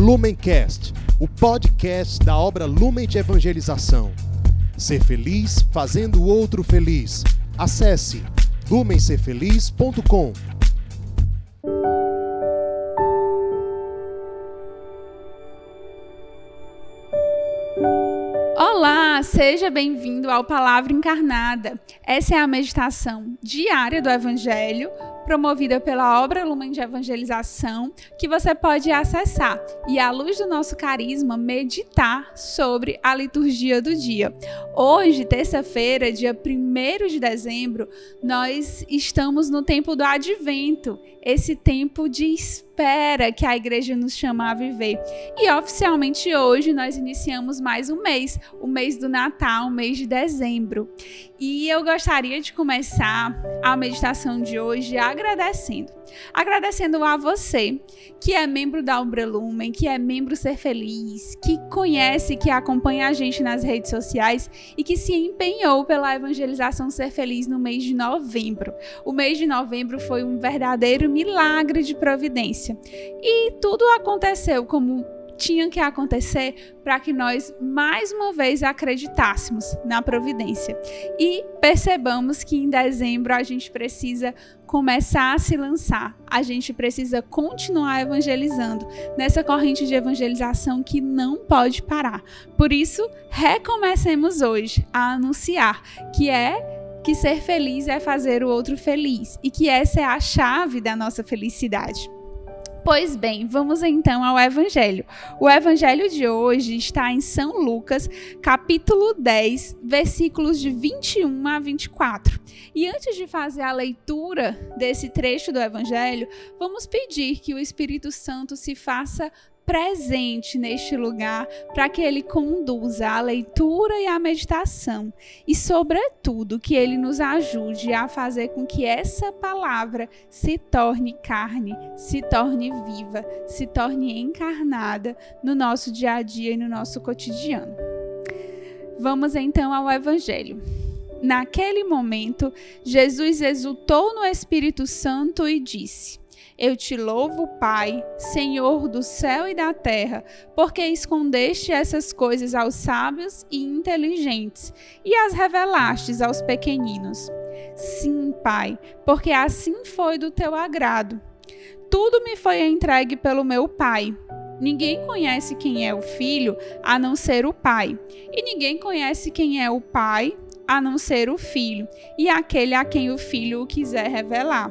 Lumencast, o podcast da obra Lumen de Evangelização. Ser feliz fazendo o outro feliz. Acesse lumencerfeliz.com. Olá, seja bem-vindo ao Palavra Encarnada. Essa é a meditação diária do Evangelho promovida pela obra Lumen de Evangelização, que você pode acessar e, à luz do nosso carisma, meditar sobre a liturgia do dia. Hoje, terça-feira, dia 1 de dezembro, nós estamos no tempo do advento, esse tempo de espera que a igreja nos chama a viver. E oficialmente hoje nós iniciamos mais um mês, o mês do Natal, o mês de dezembro. E eu gostaria de começar a meditação de hoje agradecendo. Agradecendo a você que é membro da Umbrelumen, que é membro Ser Feliz, que conhece, que acompanha a gente nas redes sociais e que se empenhou pela evangelização Ser Feliz no mês de novembro. O mês de novembro foi um verdadeiro milagre de providência. E tudo aconteceu como tinha que acontecer para que nós mais uma vez acreditássemos na providência e percebamos que em dezembro a gente precisa começar a se lançar, a gente precisa continuar evangelizando nessa corrente de evangelização que não pode parar. Por isso, recomecemos hoje a anunciar que é que ser feliz é fazer o outro feliz e que essa é a chave da nossa felicidade. Pois bem, vamos então ao Evangelho. O Evangelho de hoje está em São Lucas, capítulo 10, versículos de 21 a 24. E antes de fazer a leitura desse trecho do Evangelho, vamos pedir que o Espírito Santo se faça presente neste lugar para que ele conduza a leitura e a meditação e, sobretudo, que ele nos ajude a fazer com que essa palavra se torne carne, se torne viva, se torne encarnada no nosso dia a dia e no nosso cotidiano. Vamos então ao Evangelho. Naquele momento, Jesus exultou no Espírito Santo e disse: eu te louvo, Pai, Senhor do céu e da terra, porque escondeste essas coisas aos sábios e inteligentes e as revelastes aos pequeninos. Sim, Pai, porque assim foi do teu agrado. Tudo me foi entregue pelo meu Pai. Ninguém conhece quem é o filho a não ser o Pai, e ninguém conhece quem é o Pai a não ser o filho, e aquele a quem o filho o quiser revelar.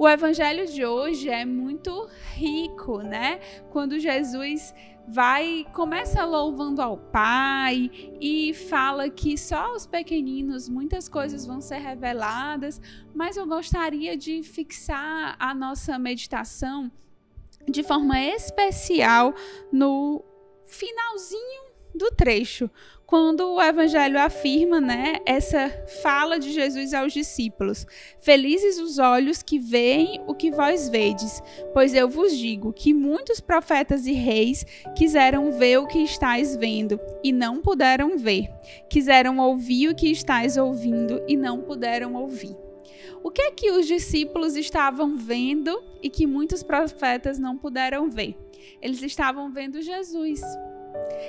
O evangelho de hoje é muito rico, né? Quando Jesus vai começa louvando ao Pai e fala que só aos pequeninos muitas coisas vão ser reveladas, mas eu gostaria de fixar a nossa meditação de forma especial no finalzinho do trecho, quando o evangelho afirma, né, essa fala de Jesus aos discípulos: Felizes os olhos que veem o que vós vedes, pois eu vos digo que muitos profetas e reis quiseram ver o que estáis vendo e não puderam ver, quiseram ouvir o que estáis ouvindo e não puderam ouvir. O que é que os discípulos estavam vendo e que muitos profetas não puderam ver? Eles estavam vendo Jesus.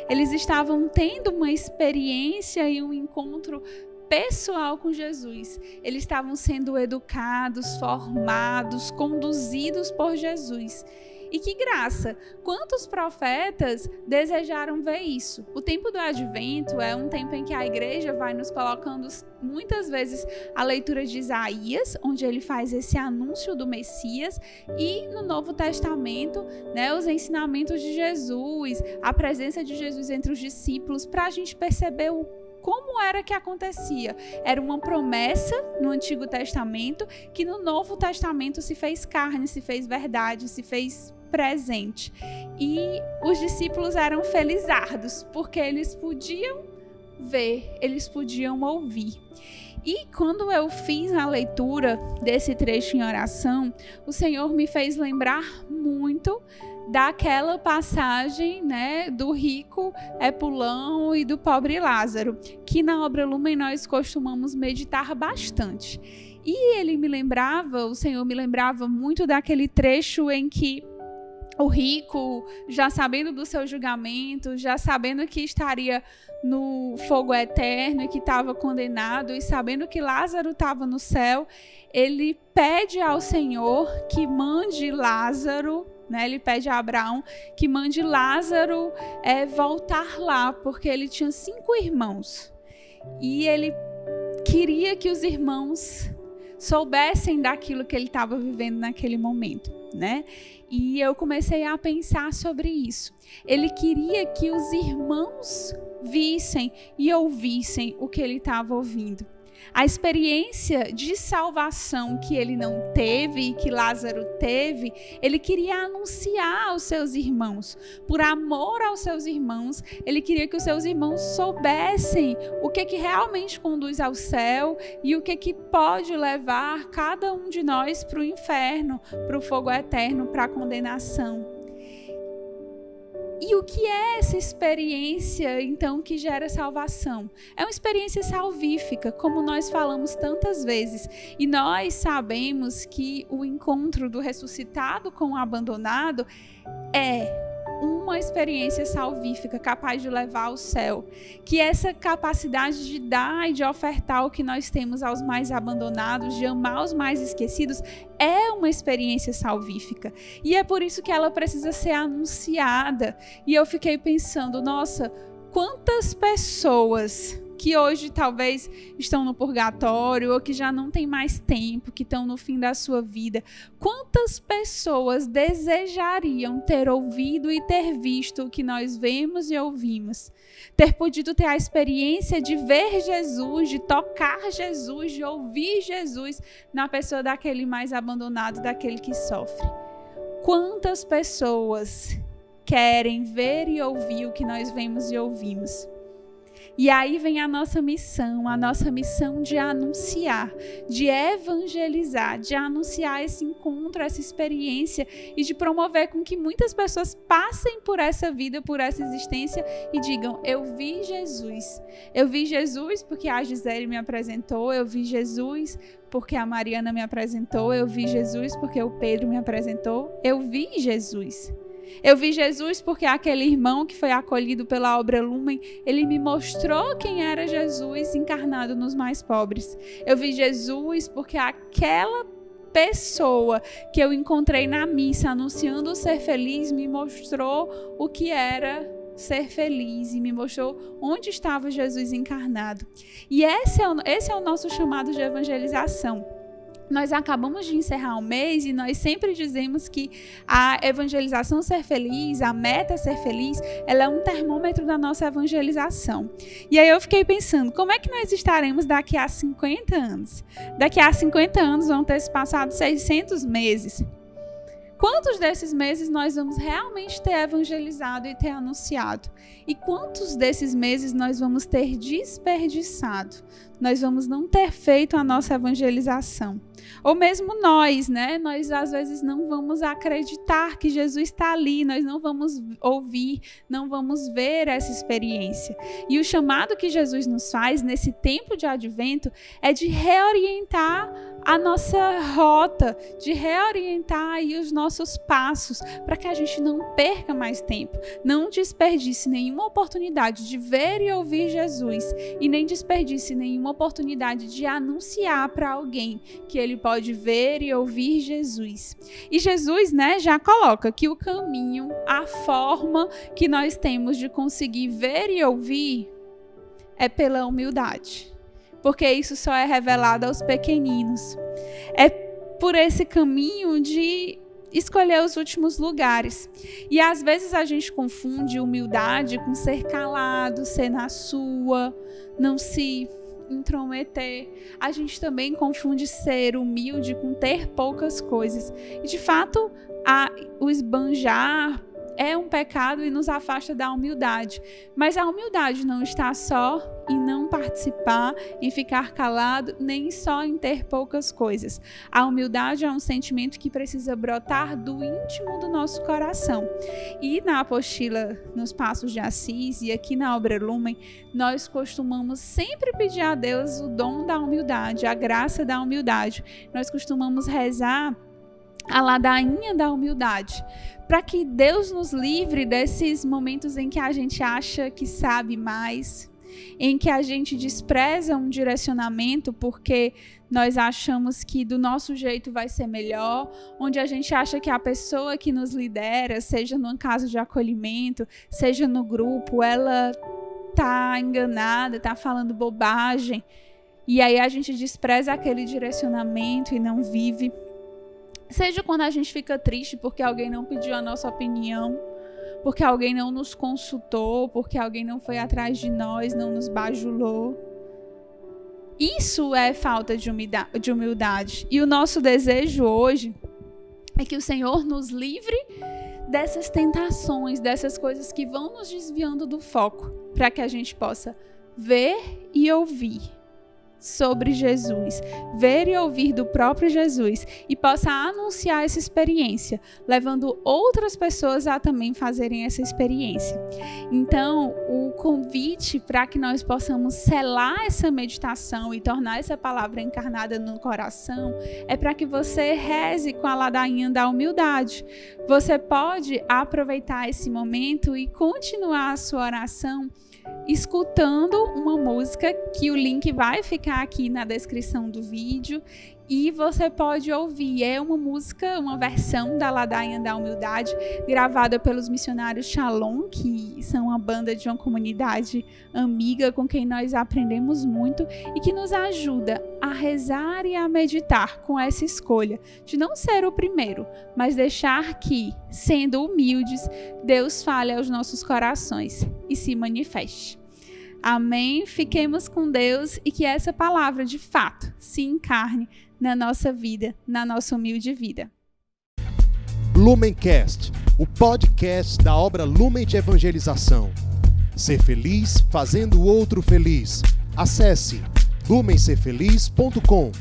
Eles estavam tendo uma experiência e um encontro pessoal com Jesus. Eles estavam sendo educados, formados, conduzidos por Jesus. E que graça! Quantos profetas desejaram ver isso? O tempo do advento é um tempo em que a igreja vai nos colocando muitas vezes a leitura de Isaías, onde ele faz esse anúncio do Messias, e no Novo Testamento, né, os ensinamentos de Jesus, a presença de Jesus entre os discípulos, para a gente perceber o como era que acontecia? Era uma promessa no Antigo Testamento que no Novo Testamento se fez carne, se fez verdade, se fez presente. E os discípulos eram felizardos, porque eles podiam ver, eles podiam ouvir. E quando eu fiz a leitura desse trecho em oração, o Senhor me fez lembrar muito daquela passagem, né, do rico Epulão e do pobre Lázaro, que na obra Lumen nós costumamos meditar bastante. E ele me lembrava, o Senhor me lembrava muito daquele trecho em que o rico, já sabendo do seu julgamento, já sabendo que estaria no fogo eterno e que estava condenado, e sabendo que Lázaro estava no céu, ele pede ao Senhor que mande Lázaro né? Ele pede a Abraão que mande Lázaro é, voltar lá, porque ele tinha cinco irmãos. E ele queria que os irmãos soubessem daquilo que ele estava vivendo naquele momento, né? E eu comecei a pensar sobre isso. Ele queria que os irmãos vissem e ouvissem o que ele estava ouvindo. A experiência de salvação que ele não teve e que Lázaro teve, ele queria anunciar aos seus irmãos. Por amor aos seus irmãos, ele queria que os seus irmãos soubessem o que que realmente conduz ao céu e o que que pode levar cada um de nós para o inferno, para o fogo eterno, para a condenação. E o que é essa experiência, então, que gera salvação? É uma experiência salvífica, como nós falamos tantas vezes. E nós sabemos que o encontro do ressuscitado com o abandonado é uma experiência salvífica capaz de levar ao céu. Que essa capacidade de dar e de ofertar o que nós temos aos mais abandonados, de amar os mais esquecidos, é uma experiência salvífica. E é por isso que ela precisa ser anunciada. E eu fiquei pensando, nossa, quantas pessoas que hoje talvez estão no purgatório ou que já não tem mais tempo, que estão no fim da sua vida. Quantas pessoas desejariam ter ouvido e ter visto o que nós vemos e ouvimos? Ter podido ter a experiência de ver Jesus, de tocar Jesus, de ouvir Jesus na pessoa daquele mais abandonado, daquele que sofre. Quantas pessoas querem ver e ouvir o que nós vemos e ouvimos? E aí vem a nossa missão, a nossa missão de anunciar, de evangelizar, de anunciar esse encontro, essa experiência e de promover com que muitas pessoas passem por essa vida, por essa existência e digam: Eu vi Jesus. Eu vi Jesus porque a Gisele me apresentou, eu vi Jesus porque a Mariana me apresentou, eu vi Jesus porque o Pedro me apresentou, eu vi Jesus. Eu vi Jesus porque aquele irmão que foi acolhido pela obra Lumen, ele me mostrou quem era Jesus encarnado nos mais pobres. Eu vi Jesus porque aquela pessoa que eu encontrei na missa anunciando ser feliz me mostrou o que era ser feliz e me mostrou onde estava Jesus encarnado. E esse é o, esse é o nosso chamado de evangelização nós acabamos de encerrar um mês e nós sempre dizemos que a evangelização ser feliz, a meta ser feliz, ela é um termômetro da nossa evangelização. E aí eu fiquei pensando, como é que nós estaremos daqui a 50 anos? Daqui a 50 anos vão ter se passado 600 meses. Quantos desses meses nós vamos realmente ter evangelizado e ter anunciado? E quantos desses meses nós vamos ter desperdiçado? Nós vamos não ter feito a nossa evangelização. Ou mesmo nós, né? Nós às vezes não vamos acreditar que Jesus está ali, nós não vamos ouvir, não vamos ver essa experiência. E o chamado que Jesus nos faz nesse tempo de advento é de reorientar a nossa rota, de reorientar aí os nossos passos, para que a gente não perca mais tempo, não desperdice nenhuma oportunidade de ver e ouvir Jesus e nem desperdice nenhuma oportunidade de anunciar para alguém que ele pode ver e ouvir Jesus. E Jesus, né, já coloca que o caminho, a forma que nós temos de conseguir ver e ouvir é pela humildade porque isso só é revelado aos pequeninos. É por esse caminho de escolher os últimos lugares. E às vezes a gente confunde humildade com ser calado, ser na sua, não se intrometer. A gente também confunde ser humilde com ter poucas coisas. E de fato, a, o esbanjar é um pecado e nos afasta da humildade. Mas a humildade não está só em não participar, em ficar calado, nem só em ter poucas coisas. A humildade é um sentimento que precisa brotar do íntimo do nosso coração. E na apostila Nos Passos de Assis e aqui na obra Lumen, nós costumamos sempre pedir a Deus o dom da humildade, a graça da humildade. Nós costumamos rezar a ladainha da humildade, para que Deus nos livre desses momentos em que a gente acha que sabe mais, em que a gente despreza um direcionamento porque nós achamos que do nosso jeito vai ser melhor, onde a gente acha que a pessoa que nos lidera, seja num caso de acolhimento, seja no grupo, ela tá enganada, tá falando bobagem. E aí a gente despreza aquele direcionamento e não vive Seja quando a gente fica triste porque alguém não pediu a nossa opinião, porque alguém não nos consultou, porque alguém não foi atrás de nós, não nos bajulou. Isso é falta de humildade. E o nosso desejo hoje é que o Senhor nos livre dessas tentações, dessas coisas que vão nos desviando do foco, para que a gente possa ver e ouvir sobre Jesus, ver e ouvir do próprio Jesus e possa anunciar essa experiência, levando outras pessoas a também fazerem essa experiência. Então, o convite para que nós possamos selar essa meditação e tornar essa palavra encarnada no coração é para que você reze com a ladainha da humildade. Você pode aproveitar esse momento e continuar a sua oração escutando uma música que o link vai ficar aqui na descrição do vídeo e você pode ouvir. É uma música, uma versão da Ladainha da Humildade, gravada pelos missionários Shalom, que são uma banda de uma comunidade amiga com quem nós aprendemos muito e que nos ajuda a rezar e a meditar com essa escolha de não ser o primeiro, mas deixar que, sendo humildes, Deus fale aos nossos corações e se manifeste. Amém? Fiquemos com Deus e que essa palavra de fato se encarne na nossa vida, na nossa humilde vida. Lumencast, o podcast da obra Lumen de Evangelização. Ser feliz fazendo o outro feliz. Acesse lumencerfeliz.com.